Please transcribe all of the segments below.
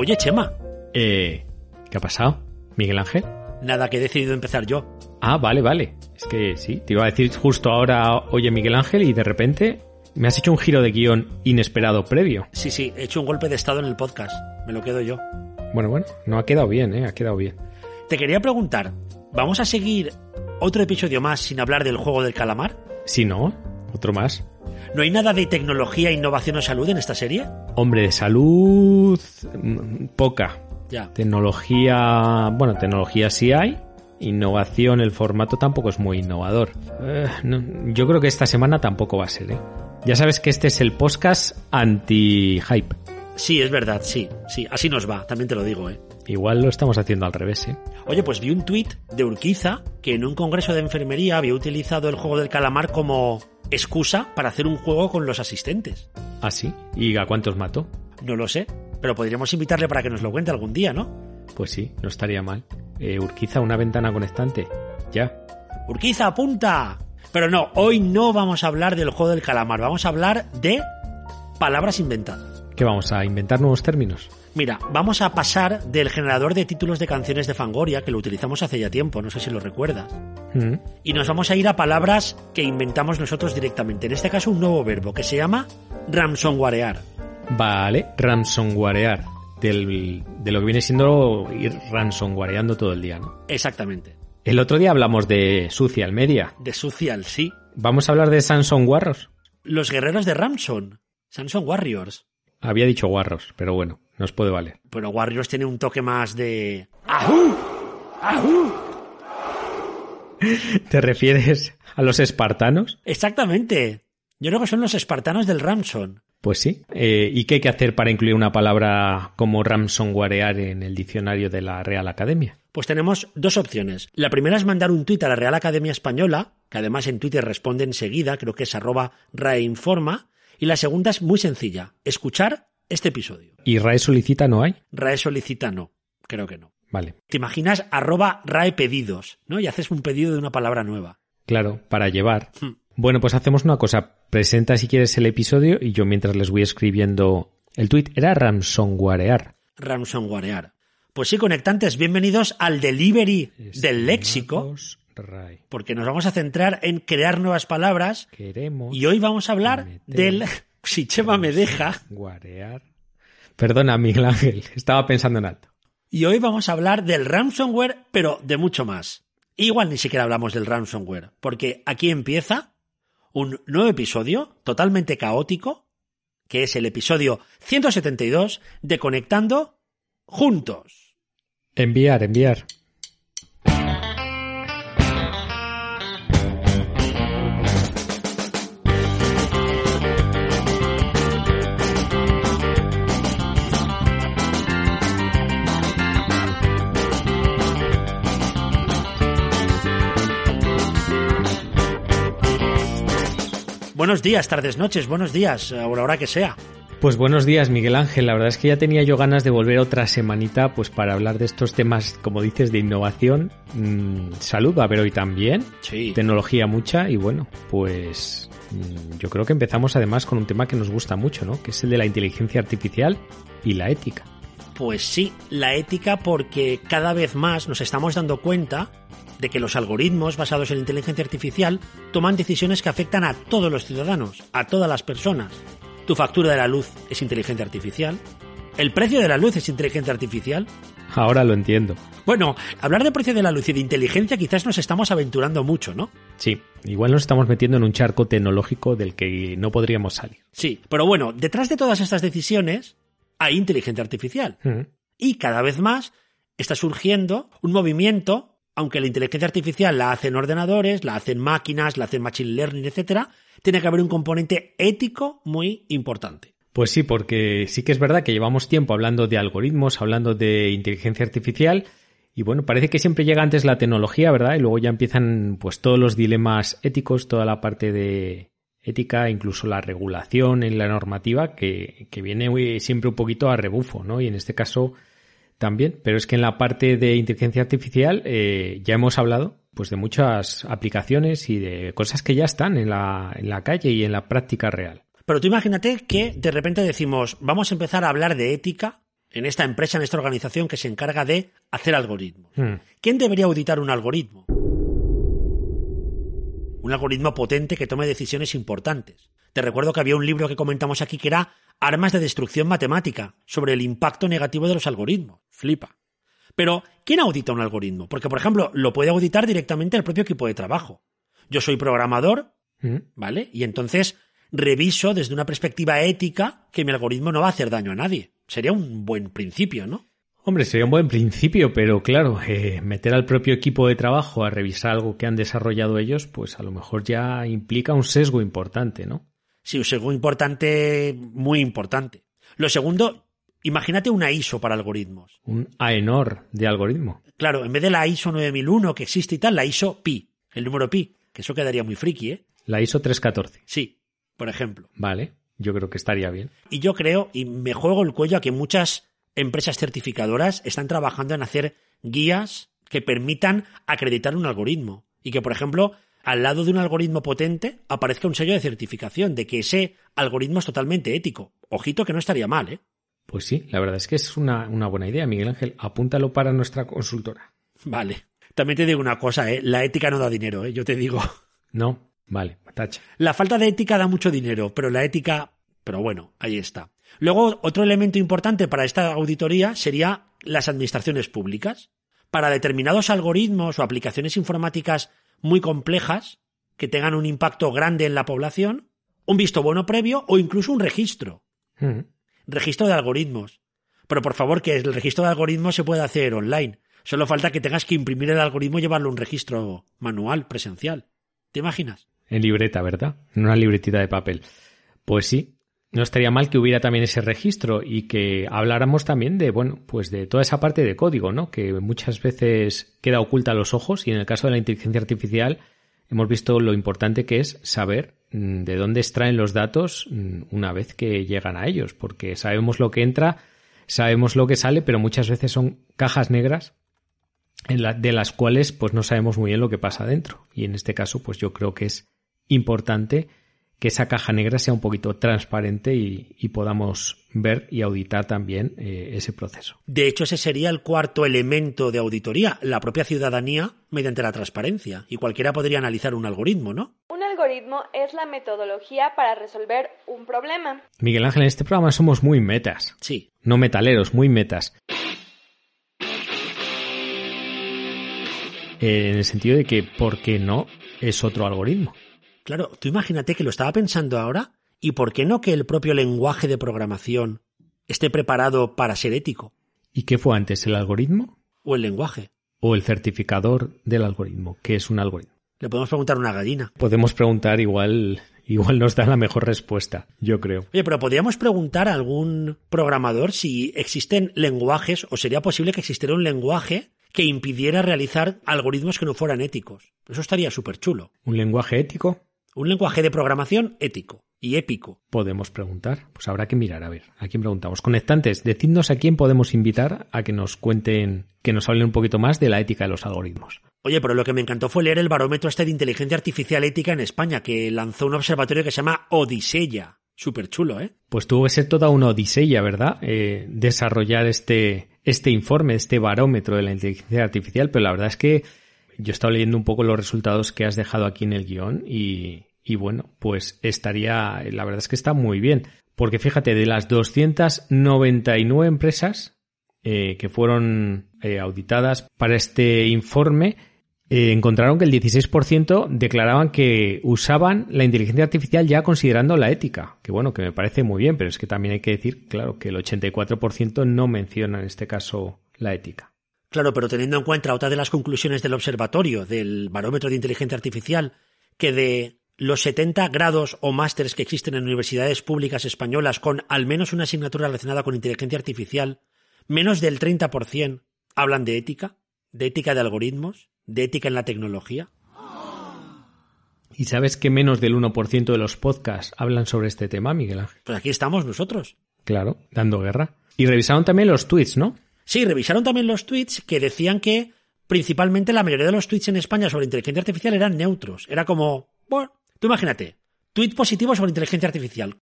Oye, Chema. Eh, ¿qué ha pasado? ¿Miguel Ángel? Nada, que he decidido empezar yo. Ah, vale, vale. Es que sí, te iba a decir justo ahora, oye Miguel Ángel, y de repente me has hecho un giro de guion inesperado previo. Sí, sí, he hecho un golpe de estado en el podcast. Me lo quedo yo. Bueno, bueno, no ha quedado bien, ¿eh? Ha quedado bien. Te quería preguntar, ¿vamos a seguir otro episodio más sin hablar del juego del calamar? Si no, otro más. ¿No hay nada de tecnología, innovación o salud en esta serie? Hombre, de salud mm, poca. Ya. Tecnología, bueno, tecnología sí hay. Innovación, el formato tampoco es muy innovador. Eh, no, yo creo que esta semana tampoco va a ser, ¿eh? Ya sabes que este es el podcast anti-hype. Sí, es verdad, sí, sí, así nos va, también te lo digo, ¿eh? Igual lo estamos haciendo al revés, ¿eh? Oye, pues vi un tuit de Urquiza que en un congreso de enfermería había utilizado el juego del calamar como excusa para hacer un juego con los asistentes. ¿Ah, sí? ¿Y a cuántos mató? No lo sé, pero podríamos invitarle para que nos lo cuente algún día, ¿no? Pues sí, no estaría mal. Eh, Urquiza, una ventana conectante. Ya. Urquiza, apunta. Pero no, hoy no vamos a hablar del juego del calamar, vamos a hablar de palabras inventadas. ¿Qué vamos a inventar nuevos términos? Mira, vamos a pasar del generador de títulos de canciones de Fangoria, que lo utilizamos hace ya tiempo, no sé si lo recuerdas, Mm. y nos vamos a ir a palabras que inventamos nosotros directamente. En este caso, un nuevo verbo que se llama ransomwarear. Vale, ransomwarear. Del, de lo que viene siendo ir ransomwareando todo el día, ¿no? Exactamente. El otro día hablamos de social media. De social, sí. Vamos a hablar de Samsung Warros. Los guerreros de Ramson. Samson Warriors. Había dicho Warros, pero bueno, nos puede valer. Pero Warriors tiene un toque más de... ¡Ajú! ¡Ajú! ¿Te refieres a los espartanos? Exactamente. Yo creo que son los espartanos del Ramson. Pues sí. Eh, ¿Y qué hay que hacer para incluir una palabra como ransomwarear en el diccionario de la Real Academia? Pues tenemos dos opciones. La primera es mandar un tuit a la Real Academia Española, que además en Twitter responde enseguida, creo que es arroba raeinforma. Y la segunda es muy sencilla, escuchar este episodio. ¿Y RAE solicita no hay? RAE solicita no, creo que no. Vale. Te imaginas arroba RAE pedidos, ¿no? Y haces un pedido de una palabra nueva. Claro, para llevar. Hmm. Bueno, pues hacemos una cosa. Presenta si quieres el episodio y yo mientras les voy escribiendo el tweet era ransomwarear. Ransomwarear. Pues sí, conectantes, bienvenidos al delivery del léxico, porque nos vamos a centrar en crear nuevas palabras Queremos y hoy vamos a hablar del... Si Chema me deja, guarear. Perdona, Miguel Ángel, estaba pensando en alto. Y hoy vamos a hablar del ransomware, pero de mucho más. Igual ni siquiera hablamos del ransomware, porque aquí empieza un nuevo episodio totalmente caótico, que es el episodio 172 de Conectando Juntos. Enviar, enviar. Buenos días, tardes, noches, buenos días, a la hora que sea. Pues buenos días, Miguel Ángel. La verdad es que ya tenía yo ganas de volver otra semanita pues para hablar de estos temas, como dices, de innovación. Mm, salud va a haber hoy también. Sí. Tecnología mucha y bueno, pues mm, yo creo que empezamos además con un tema que nos gusta mucho, ¿no? Que es el de la inteligencia artificial y la ética. Pues sí, la ética porque cada vez más nos estamos dando cuenta de que los algoritmos basados en inteligencia artificial toman decisiones que afectan a todos los ciudadanos, a todas las personas. Tu factura de la luz es inteligencia artificial. El precio de la luz es inteligencia artificial. Ahora lo entiendo. Bueno, hablar de precio de la luz y de inteligencia quizás nos estamos aventurando mucho, ¿no? Sí, igual nos estamos metiendo en un charco tecnológico del que no podríamos salir. Sí, pero bueno, detrás de todas estas decisiones hay inteligencia artificial. Y cada vez más está surgiendo un movimiento, aunque la inteligencia artificial la hacen ordenadores, la hacen máquinas, la hacen machine learning, etcétera, tiene que haber un componente ético muy importante. Pues sí, porque sí que es verdad que llevamos tiempo hablando de algoritmos, hablando de inteligencia artificial, y bueno, parece que siempre llega antes la tecnología, ¿verdad? Y luego ya empiezan pues todos los dilemas éticos, toda la parte de ética, incluso la regulación en la normativa, que, que viene muy- siempre un poquito a rebufo, ¿no? Y en este caso también, pero es que en la parte de inteligencia artificial eh, ya hemos hablado pues de muchas aplicaciones y de cosas que ya están en la, en la calle y en la práctica real. Pero tú imagínate que de repente decimos, vamos a empezar a hablar de ética en esta empresa, en esta organización que se encarga de hacer algoritmos. Hmm. ¿Quién debería auditar un algoritmo? Un algoritmo potente que tome decisiones importantes. Te recuerdo que había un libro que comentamos aquí que era Armas de destrucción matemática, sobre el impacto negativo de los algoritmos. Flipa. Pero, ¿quién audita un algoritmo? Porque, por ejemplo, lo puede auditar directamente el propio equipo de trabajo. Yo soy programador, Hmm. ¿vale? Y entonces reviso desde una perspectiva ética que mi algoritmo no va a hacer daño a nadie. Sería un buen principio, ¿no? Hombre, sería un buen principio, pero claro, eh, meter al propio equipo de trabajo a revisar algo que han desarrollado ellos, pues a lo mejor ya implica un sesgo importante, ¿no? Sí, un segundo importante, muy importante. Lo segundo, imagínate una ISO para algoritmos. Un AENOR de algoritmo. Claro, en vez de la ISO 9001 que existe y tal, la ISO pi, el número pi, que eso quedaría muy friki, ¿eh? La ISO 314. Sí, por ejemplo. Vale, yo creo que estaría bien. Y yo creo, y me juego el cuello a que muchas empresas certificadoras están trabajando en hacer guías que permitan acreditar un algoritmo. Y que, por ejemplo, al lado de un algoritmo potente aparezca un sello de certificación de que ese algoritmo es totalmente ético. Ojito que no estaría mal, ¿eh? Pues sí, la verdad es que es una, una buena idea, Miguel Ángel. Apúntalo para nuestra consultora. Vale. También te digo una cosa, ¿eh? La ética no da dinero, ¿eh? Yo te digo. No, vale, tacha. La falta de ética da mucho dinero, pero la ética... Pero bueno, ahí está. Luego, otro elemento importante para esta auditoría sería las administraciones públicas. Para determinados algoritmos o aplicaciones informáticas muy complejas, que tengan un impacto grande en la población, un visto bueno previo o incluso un registro. Mm. Registro de algoritmos. Pero por favor, que el registro de algoritmos se puede hacer online. Solo falta que tengas que imprimir el algoritmo y llevarlo a un registro manual, presencial. ¿Te imaginas? En libreta, ¿verdad? En una libretita de papel. Pues sí, no estaría mal que hubiera también ese registro y que habláramos también de, bueno, pues de toda esa parte de código, ¿no? Que muchas veces queda oculta a los ojos y en el caso de la inteligencia artificial hemos visto lo importante que es saber mm, de dónde extraen los datos mm, una vez que llegan a ellos, porque sabemos lo que entra, sabemos lo que sale, pero muchas veces son cajas negras de las cuales pues no sabemos muy bien lo que pasa dentro. Y en este caso, pues yo creo que es importante que esa caja negra sea un poquito transparente y, y podamos ver y auditar también eh, ese proceso. De hecho, ese sería el cuarto elemento de auditoría, la propia ciudadanía mediante la transparencia. Y cualquiera podría analizar un algoritmo, ¿no? Un algoritmo es la metodología para resolver un problema. Miguel Ángel, en este programa somos muy metas, Sí. no metaleros, muy metas. Eh, en el sentido de que, ¿por qué no es otro algoritmo? Claro, tú imagínate que lo estaba pensando ahora, ¿y por qué no que el propio lenguaje de programación esté preparado para ser ético? ¿Y qué fue antes, el algoritmo O el lenguaje. o el certificador del algoritmo? ¿Qué es un algoritmo? Le podemos preguntar a una gallina. Podemos preguntar igual, igual nos da la mejor respuesta, yo creo. Oye, pero podríamos preguntar a algún programador si existen lenguajes o sería posible que existiera un lenguaje que impidiera realizar algoritmos que no fueran éticos. Eso estaría súper chulo. ¿Un lenguaje ético? Un lenguaje de programación ético y épico. Podemos preguntar. Pues habrá que mirar, a ver, ¿a quién preguntamos? Conectantes, decidnos a quién podemos invitar a que nos cuenten, que nos hablen un poquito más de la ética de los algoritmos. Oye, pero lo que me encantó fue leer el barómetro este de inteligencia artificial ética en España, que lanzó un observatorio que se llama Odiseya. Súper chulo, ¿eh? Pues tuvo que ser toda una odisea, ¿verdad? Eh, desarrollar este, este informe, este barómetro de la inteligencia artificial, pero la verdad es que yo he estado leyendo un poco los resultados que has dejado aquí en el guion y, bueno, pues estaría, la verdad es que está muy bien, porque fíjate, de las 299 empresas eh, que fueron eh, auditadas para este informe, eh, encontraron que el 16% declaraban que usaban la inteligencia artificial ya considerando la ética. Que bueno, que me parece muy bien, pero es que también hay que decir, claro, que el 84% no menciona en este caso la ética. Claro, pero teniendo en cuenta otra de las conclusiones del observatorio, del barómetro de inteligencia artificial, que de los 70 grados o másteres que existen en universidades públicas españolas con al menos una asignatura relacionada con inteligencia artificial, menos del 30% hablan de ética, de ética de algoritmos, de ética en la tecnología. ¿Y sabes que menos del 1% de los podcasts hablan sobre este tema, Miguel Ángel? Pues aquí estamos nosotros. Claro, dando guerra. Y revisaron también los tweets, ¿no? Sí, revisaron también los tweets que decían que principalmente la mayoría de los tweets en España sobre inteligencia artificial eran neutros. Era como, bueno, tú imagínate, tweet positivo sobre inteligencia artificial.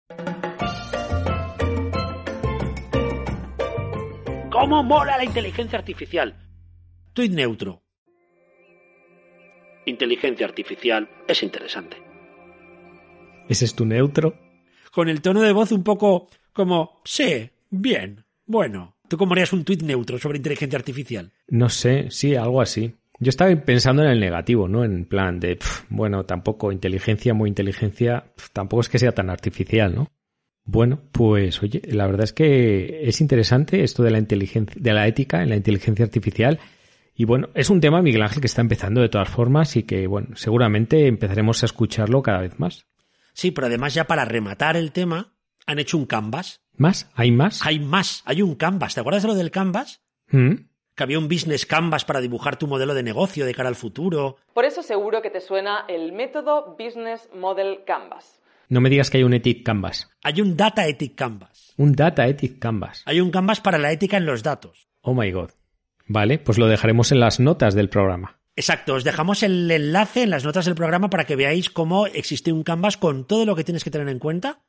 ¿Cómo mola la inteligencia artificial? Tweet neutro. Inteligencia artificial es interesante. ¿Ese es tu neutro? Con el tono de voz un poco como, sí, bien, bueno. ¿Tú cómo harías un tweet neutro sobre inteligencia artificial? No sé, sí, algo así. Yo estaba pensando en el negativo, ¿no? En plan de, bueno, tampoco inteligencia, muy inteligencia, tampoco es que sea tan artificial, ¿no? Bueno, pues oye, la verdad es que es interesante esto de la inteligencia, de la ética en la inteligencia artificial. Y bueno, es un tema, Miguel Ángel, que está empezando de todas formas y que, bueno, seguramente empezaremos a escucharlo cada vez más. Sí, pero además ya para rematar el tema, han hecho un canvas. ¿Más? ¿Hay más? Hay más, hay un canvas. ¿Te acuerdas de lo del canvas? ¿Mm? Que había un business canvas para dibujar tu modelo de negocio de cara al futuro. Por eso seguro que te suena el método Business Model Canvas. No me digas que hay un Ethic Canvas. Hay un data ethic canvas. Un Data Ethic Canvas. Hay un canvas para la ética en los datos. Oh my god. Vale, pues lo dejaremos en las notas del programa. Exacto, os dejamos el enlace en las notas del programa para que veáis cómo existe un canvas con todo lo que tienes que tener en cuenta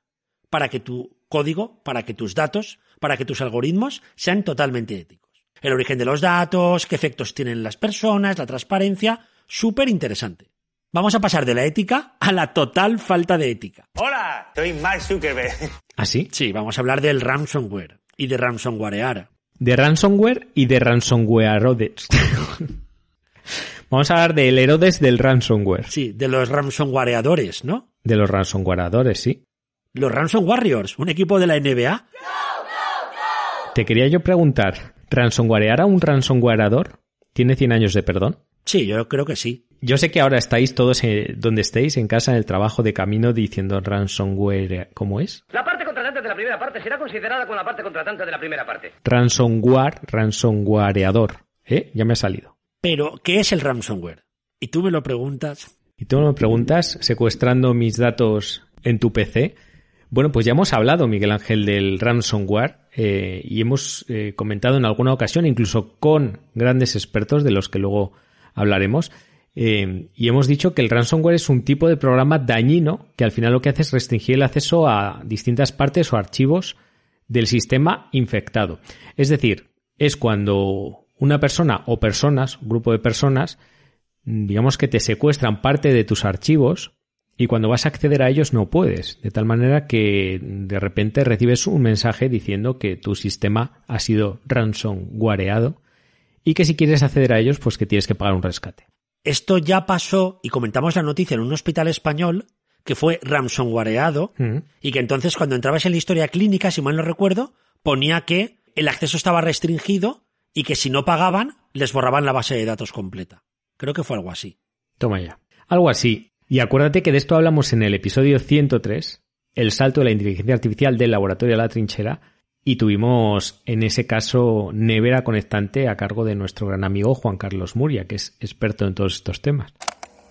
para que tu código, para que tus datos, para que tus algoritmos sean totalmente éticos. El origen de los datos, qué efectos tienen las personas, la transparencia, súper interesante. Vamos a pasar de la ética a la total falta de ética. Hola, soy Mark Zuckerberg. ¿Ah, sí? Sí, vamos a hablar del ransomware y de ransomwarear. De ransomware y de ransomwareodes. Vamos a hablar del Herodes del ransomware. Sí, de los ransomwareadores, ¿no? De los ransomwareadores, sí. Los Ransom Warriors, un equipo de la NBA. Te quería yo preguntar, ¿ransomwarear a un ransomwareador tiene 100 años de perdón? Sí, yo creo que sí. Yo sé que ahora estáis todos eh, donde estéis, en casa, en el trabajo, de camino, diciendo ransomware, ¿cómo es? La parte contratante de la primera parte será considerada como la parte contratante de la primera parte. Ransomware, ransomwareador. ¿Eh? Ya me ha salido. Pero, ¿qué es el ransomware? Y tú me lo preguntas. Y tú me preguntas, secuestrando mis datos en tu PC. Bueno, pues ya hemos hablado, Miguel Ángel, del ransomware eh, y hemos eh, comentado en alguna ocasión, incluso con grandes expertos de los que luego hablaremos, eh, y hemos dicho que el ransomware es un tipo de programa dañino que al final lo que hace es restringir el acceso a distintas partes o archivos del sistema infectado. Es decir, es cuando una persona o personas, un grupo de personas, digamos que te secuestran parte de tus archivos y cuando vas a acceder a ellos no puedes, de tal manera que de repente recibes un mensaje diciendo que tu sistema ha sido ransomwareado y que si quieres acceder a ellos pues que tienes que pagar un rescate. Esto ya pasó y comentamos la noticia en un hospital español que fue ransomwareado Mm. y que entonces cuando entrabas en la historia clínica, si mal no recuerdo, ponía que el acceso estaba restringido y que si no pagaban les borraban la base de datos completa. Creo que fue algo así. Toma ya. Algo así. Y acuérdate que de esto hablamos en el episodio 103, el salto de la inteligencia artificial del laboratorio a la trinchera, y tuvimos en ese caso nevera conectante a cargo de nuestro gran amigo Juan Carlos Muria, que es experto en todos estos temas.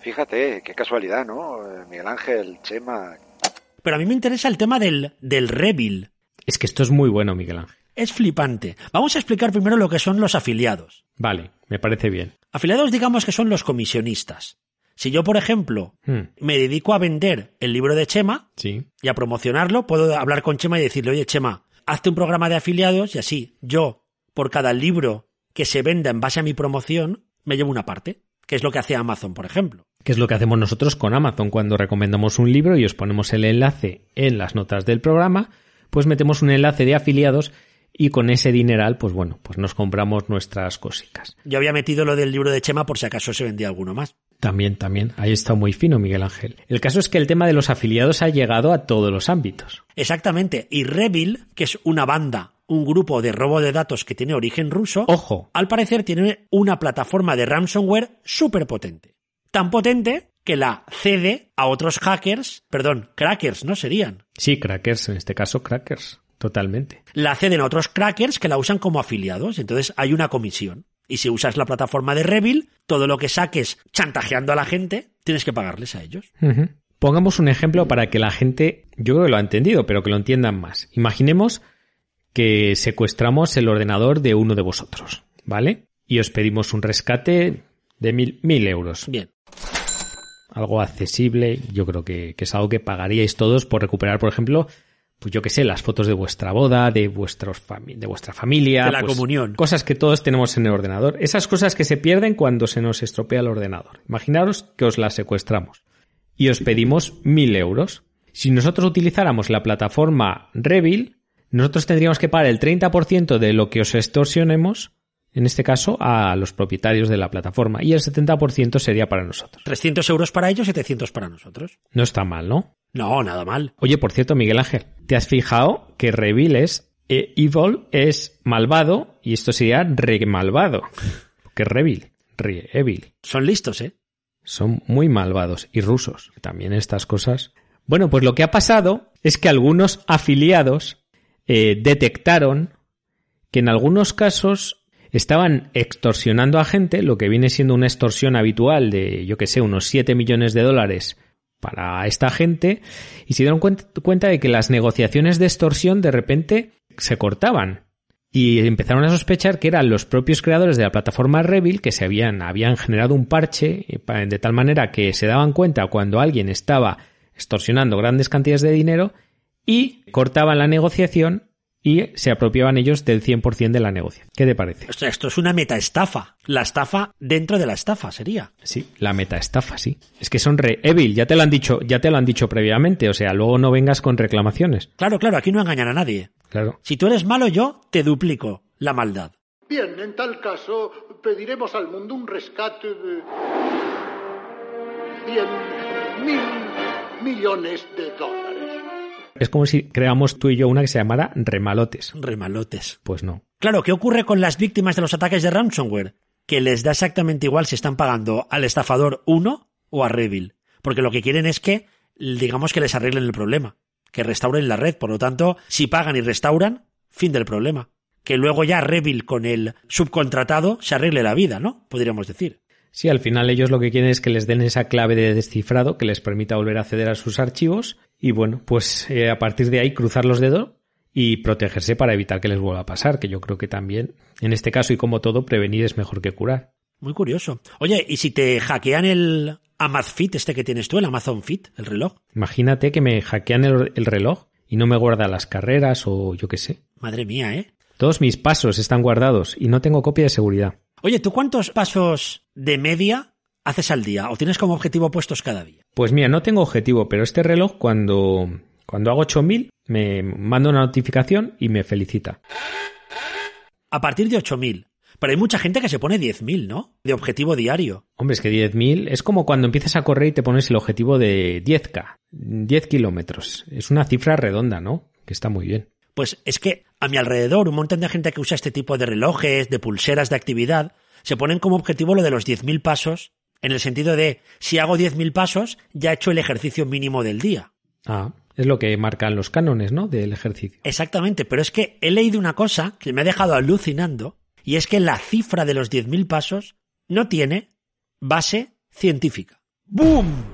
Fíjate, qué casualidad, ¿no? Eh, Miguel Ángel, Chema. Pero a mí me interesa el tema del, del Revil. Es que esto es muy bueno, Miguel Ángel. Es flipante. Vamos a explicar primero lo que son los afiliados. Vale, me parece bien. Afiliados digamos que son los comisionistas. Si yo, por ejemplo, Hmm, me dedico a vender el libro de Chema sí. y a promocionarlo, puedo hablar con Chema y decirle, oye Chema, hazte un programa de afiliados y así yo, por cada libro que se venda en base a mi promoción, me llevo una parte, que es lo que hace Amazon, por ejemplo. Que es lo que hacemos nosotros con Amazon cuando recomendamos un libro y os ponemos el enlace en las notas del programa, pues metemos un enlace de afiliados y con ese dineral, pues bueno, pues nos compramos nuestras cositas. Yo había metido lo del libro de Chema por si acaso se vendía alguno más. También, también. Ahí está muy fino, Miguel Ángel. El caso es que el tema de los afiliados ha llegado a todos los ámbitos. Exactamente. Y Revil, que es una banda, un grupo de robo de datos que tiene origen ruso, Ojo, al parecer tiene una plataforma de ransomware súper potente. Tan potente que la cede a otros hackers, perdón, crackers, ¿no serían? sí, crackers, en este caso crackers, totalmente. La ceden a otros crackers que la usan como afiliados. Entonces hay una comisión. Y si usas la plataforma de Revil, todo lo que saques chantajeando a la gente, tienes que pagarles a ellos. Pongamos un ejemplo para que la gente, yo creo que lo ha entendido, pero que lo entiendan más. Imaginemos que secuestramos el ordenador de uno de vosotros, ¿vale? Y os pedimos un rescate de mil, mil euros. Bien. Algo accesible, yo creo que, que es algo que pagaríais todos por recuperar, por ejemplo, pues yo qué sé, las fotos de vuestra boda, de, vuestros de vuestra familia. De la pues, comunión. Cosas que todos tenemos en el ordenador. Esas cosas que se pierden cuando se nos estropea el ordenador. Imaginaros que os las secuestramos y os pedimos mil euros. Si nosotros utilizáramos la plataforma Revil, nosotros tendríamos que pagar el 30% de lo que os extorsionemos, en este caso, a los propietarios de la plataforma, y el 70% sería para nosotros. 300 euros para ellos, 700 para nosotros. No está mal, ¿no? No, nada mal. Oye, por cierto, Miguel Ángel, ¿te has fijado que Revil es eh, evil, es malvado, y esto sería re malvado? Que Revil, re evil. Son listos, ¿eh? Son muy malvados y rusos. También estas cosas. Bueno, pues lo que ha pasado es que algunos afiliados eh, detectaron que en algunos casos estaban extorsionando a gente, lo que viene siendo una extorsión habitual de, yo que sé, unos 7 millones de dólares para esta gente, y se dieron cuenta, de que las negociaciones de extorsión de repente se cortaban. Y empezaron a sospechar que eran los propios creadores de la plataforma Revil que se habían, habían generado un parche eh, de tal manera que se daban cuenta cuando alguien estaba extorsionando grandes cantidades de dinero y cortaban la negociación y se apropiaban ellos del 100% de la negociación. ¿Qué te parece? Esto, esto es una metaestafa. La estafa dentro de la estafa sería. Sí, la metaestafa, sí. Es que son re evil, ya te lo han dicho, ya te lo han dicho previamente, o sea, luego no vengas con reclamaciones. Claro, claro, aquí no engañan a nadie. Claro. Si tú eres malo, yo te duplico la maldad. Bien, en tal caso, pediremos al mundo un rescate de... 100 mil millones de dólares. Es como si creamos tú y yo una que se llamara remalotes. Remalotes. Pues no. Claro, ¿qué ocurre con las víctimas de los ataques de ransomware? Que les da exactamente igual si están pagando al estafador 1 o a Revil. Porque lo que quieren es que, digamos que les arreglen el problema. Que restauren la red. Por lo tanto, si pagan y restauran, fin del problema. Que luego ya Revil con el subcontratado se arregle la vida, ¿no? Podríamos decir. Sí, al final ellos lo que quieren es que les den esa clave de descifrado que les permita volver a acceder a sus archivos y bueno, pues eh, a partir de ahí cruzar los dedos y protegerse para evitar que les vuelva a pasar, que yo creo que también en este caso y como todo prevenir es mejor que curar. Muy curioso. Oye, ¿y si te hackean el Amazfit este que tienes tú, el Amazon Fit, el reloj? Imagínate que me hackean el, el reloj y no me guarda las carreras o yo qué sé. Madre mía, ¿eh? Todos mis pasos están guardados y no tengo copia de seguridad. Oye, ¿tú cuántos pasos de media haces al día o tienes como objetivo puestos cada día? Pues mira, no tengo objetivo, pero este reloj cuando, cuando hago 8000 me manda una notificación y me felicita. A partir de 8.000. Pero hay mucha gente que se pone 10.000, ¿no? De objetivo diario. Hombre, es que 10.000 es como cuando empiezas a correr y te pones el objetivo de 10K, 10 kilómetros. Es una cifra redonda, ¿no? Que está muy bien. Pues es que a mi alrededor un montón de gente que usa este tipo de relojes, de pulseras de actividad, se ponen como objetivo lo de los 10.000 pasos, en el sentido de si hago 10.000 pasos, ya he hecho el ejercicio mínimo del día. Ah, es lo que marcan los cánones, ¿no? Del ejercicio. Exactamente, pero es que he leído una cosa que me ha dejado alucinando, y es que la cifra de los 10.000 pasos no tiene base científica. ¡Boom!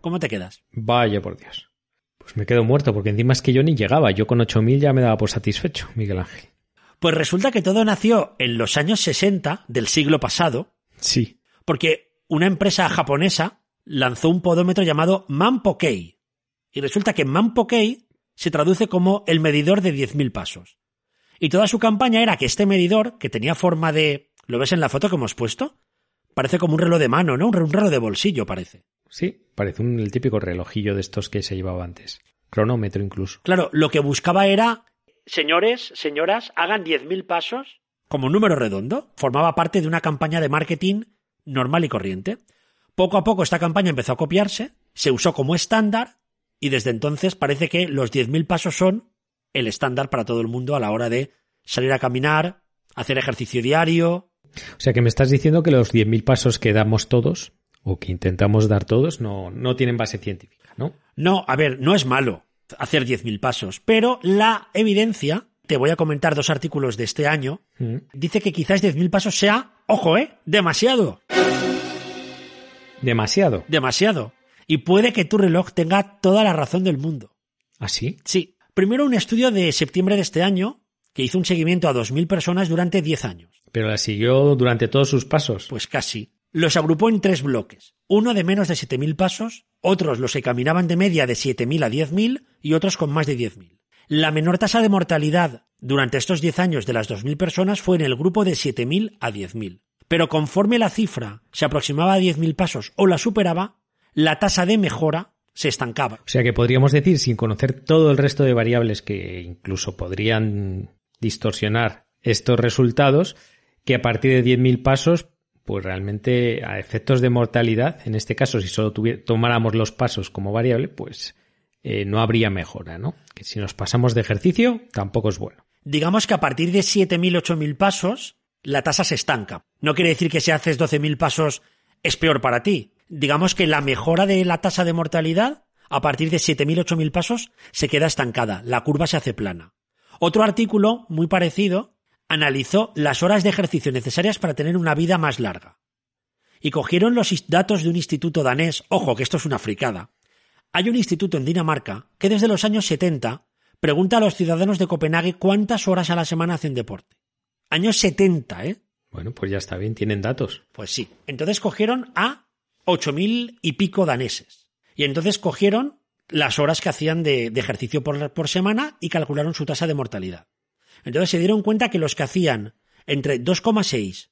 ¿Cómo te quedas? Vaya por Dios. Pues me quedo muerto porque encima es que yo ni llegaba. Yo con 8.000 ya me daba por satisfecho, Miguel Ángel. Pues resulta que todo nació en los años 60 del siglo pasado, Sí. porque una empresa japonesa lanzó un podómetro llamado Manpokei. Y resulta que Manpokei se traduce como el medidor de 10.000 pasos. Y toda su campaña era que este medidor, que tenía forma de... ¿Lo ves en la foto que hemos puesto? Parece como un reloj de mano, ¿no? Un re- un reloj de bolsillo, parece. Sí, parece un, el típico relojillo de estos que se llevaba antes. Cronómetro incluso. Claro, lo que buscaba era, señores, señoras, hagan 10.000 pasos como un número redondo. Formaba parte de una campaña de marketing normal y corriente. Poco a poco esta campaña empezó a copiarse, se usó como estándar y desde entonces parece que los 10.000 pasos son el estándar para todo el mundo a la hora de salir a caminar, hacer ejercicio diario. O sea que me estás diciendo que los 10.000 pasos que damos todos, o que intentamos dar todos, no, no tienen base científica, ¿no? No, a ver, no es malo hacer 10.000 pasos, pero la evidencia, te voy a comentar dos artículos de este año, Mm. dice que quizás 10.000 pasos sea, ojo, ¿eh? Demasiado, Demasiado. demasiado. Y puede que tu reloj tenga toda la razón del mundo. ¿Así? Sí. Primero un estudio de septiembre de este año que hizo un seguimiento a 2.000 personas durante 10 años. Pero la siguió durante todos sus pasos. Pues casi. Los agrupó en tres bloques. Uno de menos de 7.000 pasos, otros los que caminaban de media de 7.000 a 10.000 y otros con más de 10.000. La menor tasa de mortalidad durante estos 10 años de las 2.000 personas fue en el grupo de 7.000 a 10.000. Pero conforme la cifra se aproximaba a 10.000 pasos o la superaba, la tasa de mejora se estancaba. O sea que podríamos decir, sin conocer todo el resto de variables que incluso podrían distorsionar estos resultados, que a partir de 10.000 pasos, pues realmente a efectos de mortalidad, en este caso, si solo tomáramos los pasos como variable, pues eh, no habría mejora, ¿no? Que si nos pasamos de ejercicio, tampoco es bueno. Digamos que a partir de 7.000, 8.000 pasos, la tasa se estanca. No quiere decir que si haces 12.000 pasos es peor para ti. Digamos que la mejora de la tasa de mortalidad a partir de 7.000, 8.000 pasos se queda estancada, la curva se hace plana. Otro artículo muy parecido analizó las horas de ejercicio necesarias para tener una vida más larga. Y cogieron los datos de un instituto danés, ojo que esto es una fricada. Hay un instituto en Dinamarca que desde los años 70 pregunta a los ciudadanos de Copenhague cuántas horas a la semana hacen deporte. Años 70, ¿eh? Bueno, pues ya está bien, tienen datos. Pues sí. Entonces cogieron a ocho mil y pico daneses. Y entonces cogieron las horas que hacían de, ejercicio por, por semana y calcularon su tasa de mortalidad. Entonces se dieron cuenta que los que hacían entre 2,6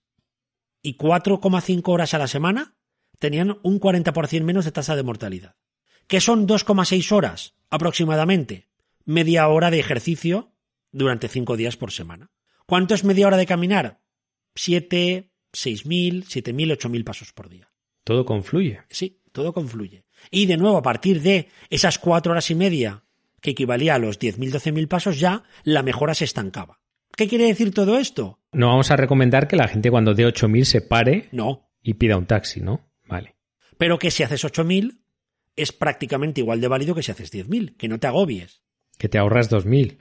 y 4,5 horas a la semana tenían un 40% menos de tasa de mortalidad. ¿Qué son 2,6 horas aproximadamente? Media hora de ejercicio durante 5 días por semana. ¿Cuánto es media hora de caminar? 7, 6.000, 7.000, 8.000 pasos por día. Todo confluye. Sí, todo confluye. Y de nuevo, a partir de esas cuatro horas y media, que equivalía a los 10.000, 12.000 pasos, ya la mejora se estancaba. ¿Qué quiere decir todo esto? No vamos a recomendar que la gente cuando dé 8.000 se pare no. y pida un taxi, ¿no? Vale. Pero que si haces 8.000 es prácticamente igual de válido que si haces 10.000, que no te agobies. Que te ahorras 2.000.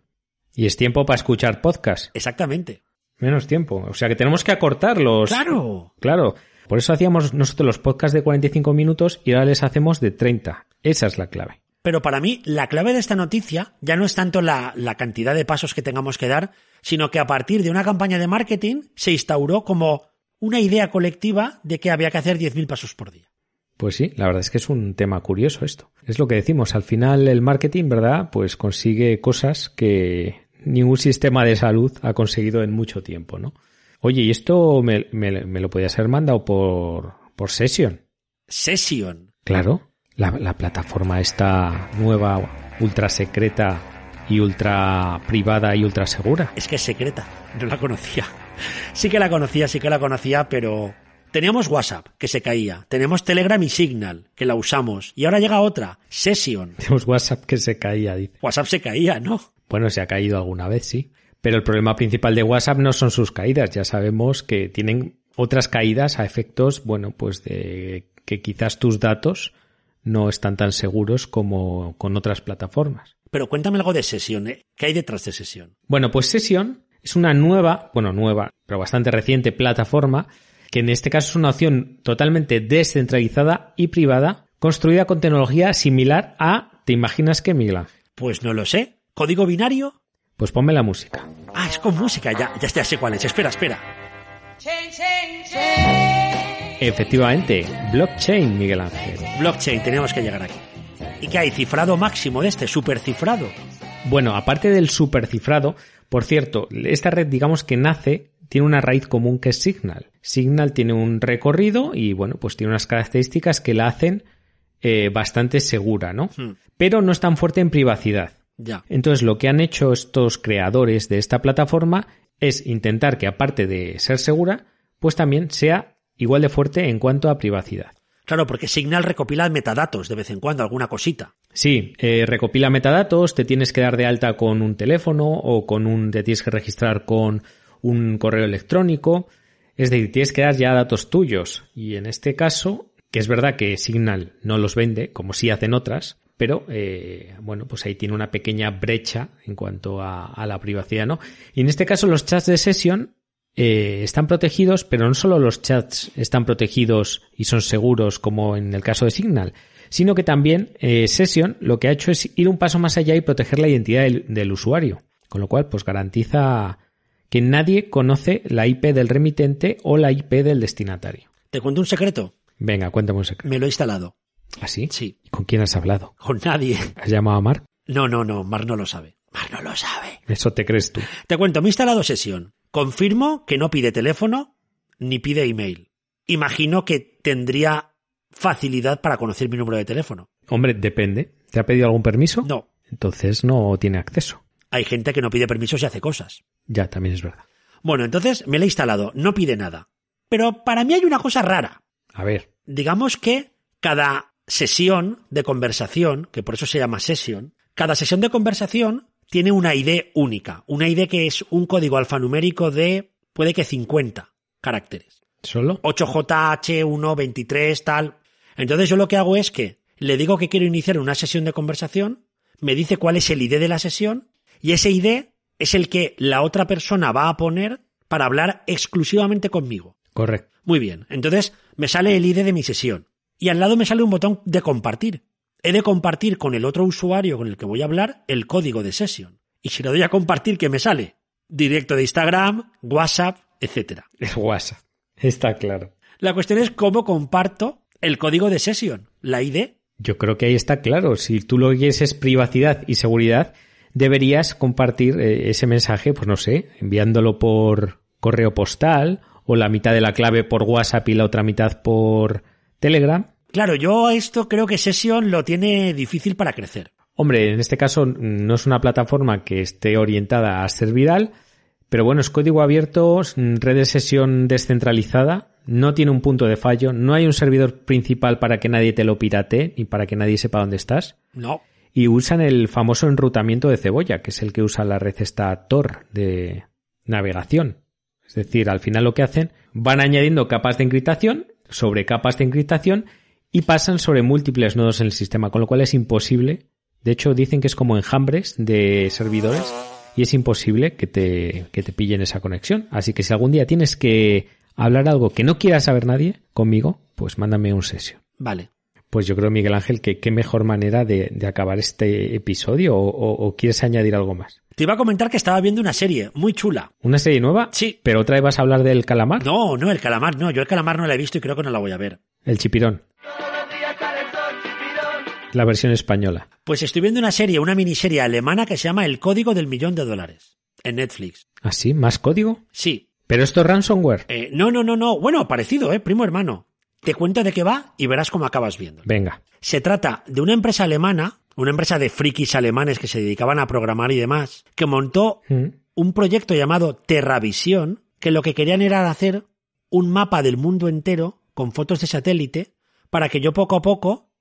Y es tiempo para escuchar podcast. Exactamente. Menos tiempo. O sea que tenemos que acortarlos. Claro. Claro. Por eso hacíamos nosotros los podcasts de 45 minutos y ahora les hacemos de 30. Esa es la clave. Pero para mí, la clave de esta noticia ya no es tanto la, la, cantidad de pasos que tengamos que dar, sino que a partir de una campaña de marketing se instauró como una idea colectiva de que había que hacer 10.000 pasos por día. Pues sí, la verdad es que es un tema curioso esto. Es lo que decimos, al final el marketing, ¿verdad? Pues consigue cosas que ningún sistema de salud ha conseguido en mucho tiempo, ¿no? Oye, ¿y esto me, lo podías haber mandado por, por Session? Session. Claro, la, la plataforma esta nueva, ultra secreta y ultra privada y ultra segura. Es que es secreta, no la conocía. Sí que la conocía, sí que la conocía, pero Teníamos WhatsApp, que se caía. Tenemos Telegram y Signal, que la usamos. Y ahora llega otra, Session. Tenemos WhatsApp que se caía, dice. WhatsApp se caía, ¿no? Bueno, se ha caído alguna vez, sí. Pero el problema principal de WhatsApp no son sus caídas. Ya sabemos que tienen otras caídas a efectos, bueno, pues de que quizás tus datos no están tan seguros como con otras plataformas. Pero cuéntame algo de Session, ¿eh? ¿Qué hay detrás de Session? Bueno, pues Session es una nueva, bueno, nueva, pero bastante reciente plataforma que en este caso es una opción totalmente descentralizada y privada, construida con tecnología similar a, ¿te imaginas qué, Miguel Ángel? Pues no lo sé. ¿Código binario? Pues ponme la música. Ah, es con música, ya, ya, ya sé cuál es. Espera, espera. Efectivamente, blockchain, Miguel Ángel. Blockchain, tenemos que llegar aquí. ¿Y qué hay? ¿Cifrado máximo de este? ¿Supercifrado? Bueno, aparte del supercifrado, por cierto, esta red digamos que nace tiene una raíz común que es Signal. Signal tiene un recorrido y bueno, pues tiene unas características que la hacen eh, bastante segura, ¿no? Hmm. Pero no es tan fuerte en privacidad. Ya. Entonces lo que han hecho estos creadores de esta plataforma es intentar que aparte de ser segura, pues también sea igual de fuerte en cuanto a privacidad. Claro, porque Signal recopila metadatos de vez en cuando, alguna cosita. Sí, eh, recopila metadatos, te tienes que dar de alta con un teléfono o con un, te tienes que registrar con un correo electrónico, es decir, tienes que dar ya datos tuyos. Y en este caso, que es verdad que Signal no los vende, como sí hacen otras, pero eh, bueno, pues ahí tiene una pequeña brecha en cuanto a, la privacidad, ¿no? Y en este caso los chats de sesión eh, están protegidos, pero no solo los chats están protegidos y son seguros como en el caso de Signal, sino que también eh, Session lo que ha hecho es ir un paso más allá y proteger la identidad del, del usuario, con lo cual pues garantiza que nadie conoce la IP del remitente o la IP del destinatario. ¿Te cuento un secreto? Venga, cuéntame un secreto. Me lo he instalado. ¿Ah, sí? Sí. ¿Con quién has hablado? Con nadie. ¿Has llamado a Mark? No, no, no, Mark no lo sabe. Mark no lo sabe. Eso te crees tú. Te cuento, me he instalado sesión. Confirmo que no pide teléfono ni pide email. Imagino que tendría facilidad para conocer mi número de teléfono. Hombre, depende. ¿Te ha pedido algún permiso? No. Entonces no tiene acceso. Hay gente que no pide permiso si hace cosas. Ya, también es verdad. Bueno, entonces me la he instalado, no pide nada. Pero para mí hay una cosa rara. A ver, Digamos que cada sesión de conversación, que por eso se llama sesión, cada sesión de conversación tiene una ID única. Una ID que es un código alfanumérico de, puede que 50 caracteres. ¿solo? 8JH1, 23, tal. Entonces yo lo que hago es que le digo que quiero iniciar una sesión de conversación, me dice cuál es el ID de la sesión y ese ID es el que la otra persona va a poner para hablar exclusivamente conmigo. Correcto. Muy bien, entonces me sale el ID de mi sesión y al lado me sale un botón de compartir. He de compartir con el otro usuario con el que voy a hablar el código de sesión. Y si le doy a compartir, ¿qué me sale? Directo de Instagram, WhatsApp, etcétera. Es WhatsApp. Está claro. La cuestión es cómo comparto el código de sesión, la ID. Yo creo que ahí está claro. Si tú lo que quieres es privacidad y seguridad, deberías compartir eh, ese mensaje, pues no sé, enviándolo por correo postal o la mitad de la clave por WhatsApp y la otra mitad por Telegram. Claro, yo a esto creo que Session lo tiene difícil para crecer. Hombre, en este caso no es una plataforma que esté orientada a ser viral, pero bueno, es código abierto, red de sesión descentralizada, no tiene un punto de fallo, no hay un servidor principal para que nadie te lo piratee y para que nadie sepa dónde estás. No. Y usan el famoso enrutamiento de cebolla, que es el que usa la red esta Tor de navegación. Es decir, al final lo que hacen, van añadiendo capas de encriptación sobre capas de encriptación y pasan sobre múltiples nodos en el sistema, con lo cual es imposible. De hecho, dicen que es como enjambres de servidores y es imposible que te, que te pillen esa conexión. Así que si algún día tienes que hablar algo que no quiera saber nadie conmigo, pues mándame un sesio. Vale. Pues yo creo, Miguel Ángel, que qué mejor manera de, de acabar este episodio o, o- o quieres añadir algo más. Te iba a comentar que estaba viendo una serie muy chula. ¿Una serie nueva? Sí. ¿Pero otra vez vas a hablar del calamar? No, no, el calamar, no. Yo el calamar no la he visto y creo que no la voy a ver. El chipirón. La versión española. Pues estoy viendo una serie, una miniserie alemana que se llama El Código del Millón de Dólares. En Netflix. ¿Ah, sí? ¿Más código? Sí. ¿Pero esto es ransomware? Eh, no, no, no, no. Bueno, parecido, ¿eh? Primo hermano. Te cuento de qué va y verás cómo acabas viendo. Venga. Se trata de una empresa alemana, una empresa de frikis alemanes que se dedicaban a programar y demás, que montó Mm. un proyecto llamado Terravisión, que lo que querían era hacer un mapa del mundo entero con fotos de satélite para que yo poco a poco,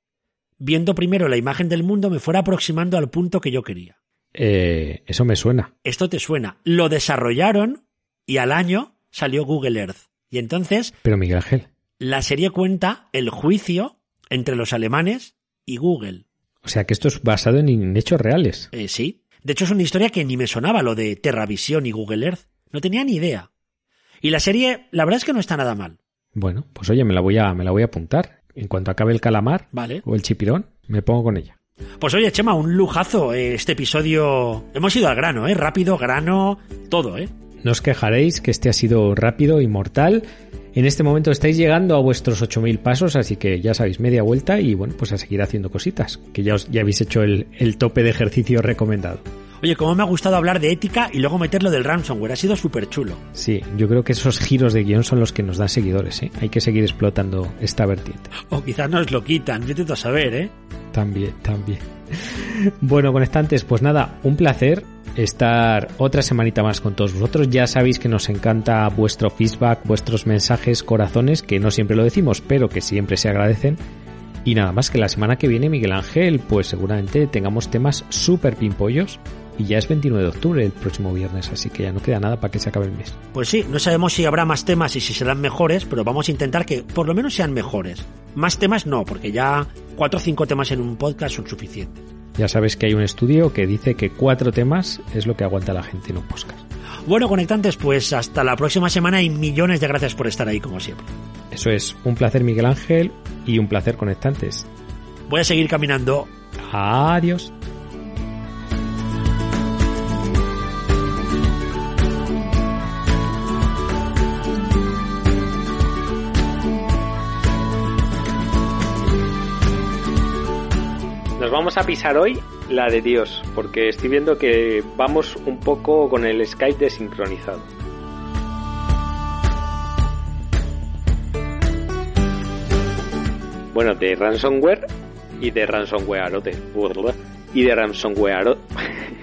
viendo primero la imagen del mundo, me fuera aproximando al punto que yo quería. Eh, eso me suena. Esto te suena. Lo desarrollaron y al año salió Google Earth. Y entonces Pero Miguel Ángel. La serie cuenta el juicio entre los alemanes y Google. O sea que esto es basado en hechos reales. Eh, sí. De hecho, es una historia que ni me sonaba lo de Terravisión y Google Earth. No tenía ni idea. Y la serie, la verdad es que no está nada mal. Bueno, pues oye, me la voy a, me la voy a apuntar. En cuanto acabe el calamar Vale. o el chipirón, me pongo con ella. Pues oye, Chema, un lujazo eh, este episodio. Hemos ido al grano, ¿eh? Rápido, grano, todo, ¿eh? No os quejaréis que este ha sido rápido y mortal. En este momento estáis llegando a vuestros 8.000 pasos, así que ya sabéis, media vuelta y bueno, pues a seguir haciendo cositas, que ya, os, ya habéis hecho el, el tope de ejercicio recomendado. Oye, cómo me ha gustado hablar de ética y luego meterlo del ransomware. Ha sido súper chulo. Sí, yo creo que esos giros de guion son los que nos dan seguidores, ¿eh? Hay que seguir explotando esta vertiente. O quizás nos lo quitan, vete tú a saber, ¿eh? También, también. Bueno, conectantes, pues nada, un placer estar otra semanita más con todos vosotros. Ya sabéis que nos encanta vuestro feedback, vuestros mensajes, corazones, que no siempre lo decimos, pero que siempre se agradecen. Y nada más que la semana que viene, Miguel Ángel, pues seguramente tengamos temas súper pimpollos. Y ya es 29 de octubre el próximo viernes, así que ya no queda nada para que se acabe el mes. Pues sí, no sabemos si habrá más temas y si serán mejores, pero vamos a intentar que por lo menos sean mejores. Más temas no, porque ya cuatro o cinco temas en un podcast son suficientes. Ya sabes que hay un estudio que dice que cuatro temas es lo que aguanta la gente en un podcast. Bueno, conectantes, pues hasta la próxima semana y millones de gracias por estar ahí como siempre. Eso es un placer Miguel Ángel y un placer conectantes. Voy a seguir caminando. Adiós. Vamos a pisar hoy La de Dios, porque estoy viendo que vamos un poco con el Skype desincronizado. Bueno, de ransomware y de ransomware y de ransomware